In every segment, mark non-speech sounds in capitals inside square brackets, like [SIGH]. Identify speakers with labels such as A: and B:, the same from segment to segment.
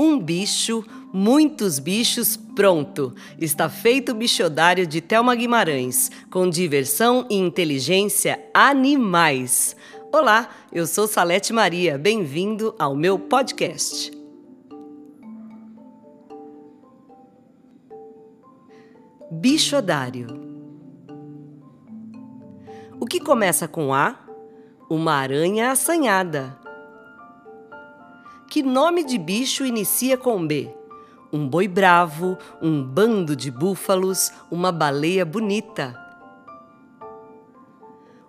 A: Um bicho, muitos bichos, pronto. Está feito o bichodário de Thelma Guimarães, com diversão e inteligência animais. Olá, eu sou Salete Maria. Bem-vindo ao meu podcast. Bichodário. O que começa com A? Uma aranha assanhada. Que nome de bicho inicia com B? Um boi bravo, um bando de búfalos, uma baleia bonita.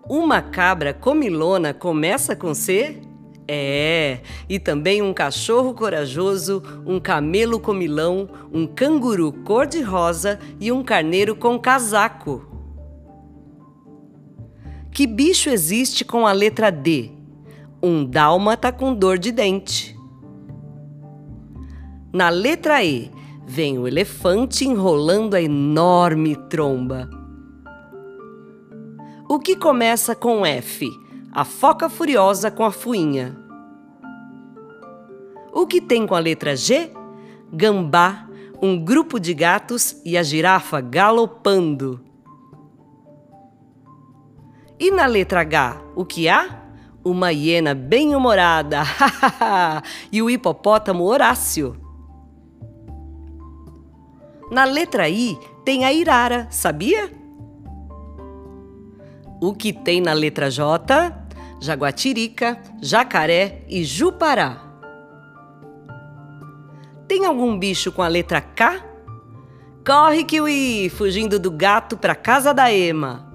A: Uma cabra comilona começa com C? É, e também um cachorro corajoso, um camelo comilão, um canguru cor-de-rosa e um carneiro com casaco. Que bicho existe com a letra D? Um dálmata com dor de dente. Na letra E, vem o elefante enrolando a enorme tromba. O que começa com F? A foca furiosa com a fuinha. O que tem com a letra G? Gambá, um grupo de gatos e a girafa galopando. E na letra H, o que há? Uma hiena bem-humorada [LAUGHS] e o hipopótamo Horácio. Na letra I tem a Irara, sabia? O que tem na letra J? Jaguatirica, jacaré e jupará. Tem algum bicho com a letra K? Corre, Kiwi, fugindo do gato para casa da Ema.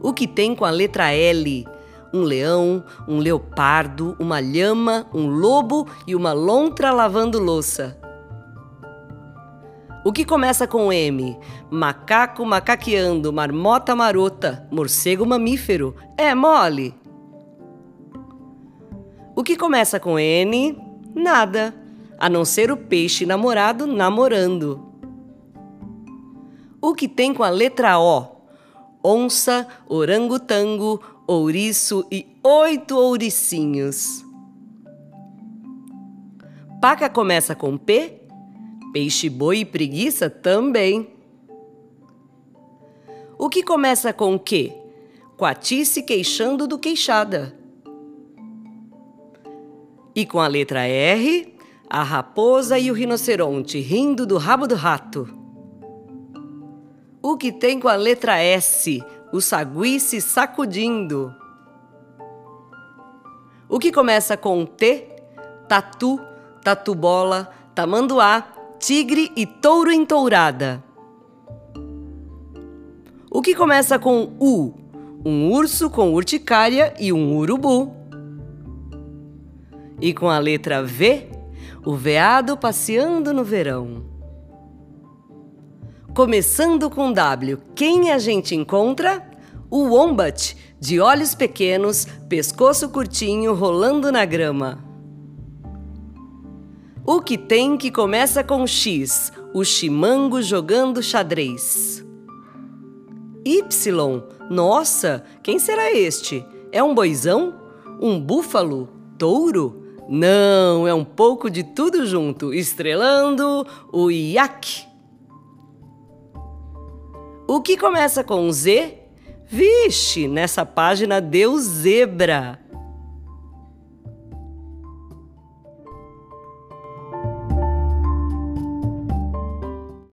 A: O que tem com a letra L? Um leão, um leopardo, uma lhama, um lobo e uma lontra lavando louça. O que começa com M? Macaco macaqueando, marmota marota, morcego mamífero. É mole. O que começa com N? Nada, a não ser o peixe namorado namorando. O que tem com a letra O? Onça, orangotango, ouriço e oito ouricinhos. Paca começa com P? Peixe, boi e preguiça também. O que começa com o quê? Coati queixando do queixada. E com a letra R, a raposa e o rinoceronte rindo do rabo do rato. O que tem com a letra S? O sagui se sacudindo. O que começa com T? Tatu, tatu-bola, tamanduá, tigre e touro em tourada. O que começa com U? Um urso com urticária e um urubu. E com a letra V, o veado passeando no verão. Começando com W, quem a gente encontra? O wombat, de olhos pequenos, pescoço curtinho, rolando na grama. O que tem que começa com X? O chimango jogando xadrez. Y. Nossa, quem será este? É um boizão? Um búfalo? Touro? Não, é um pouco de tudo junto, estrelando o iaque. O que começa com Z? Vixe, nessa página deu zebra.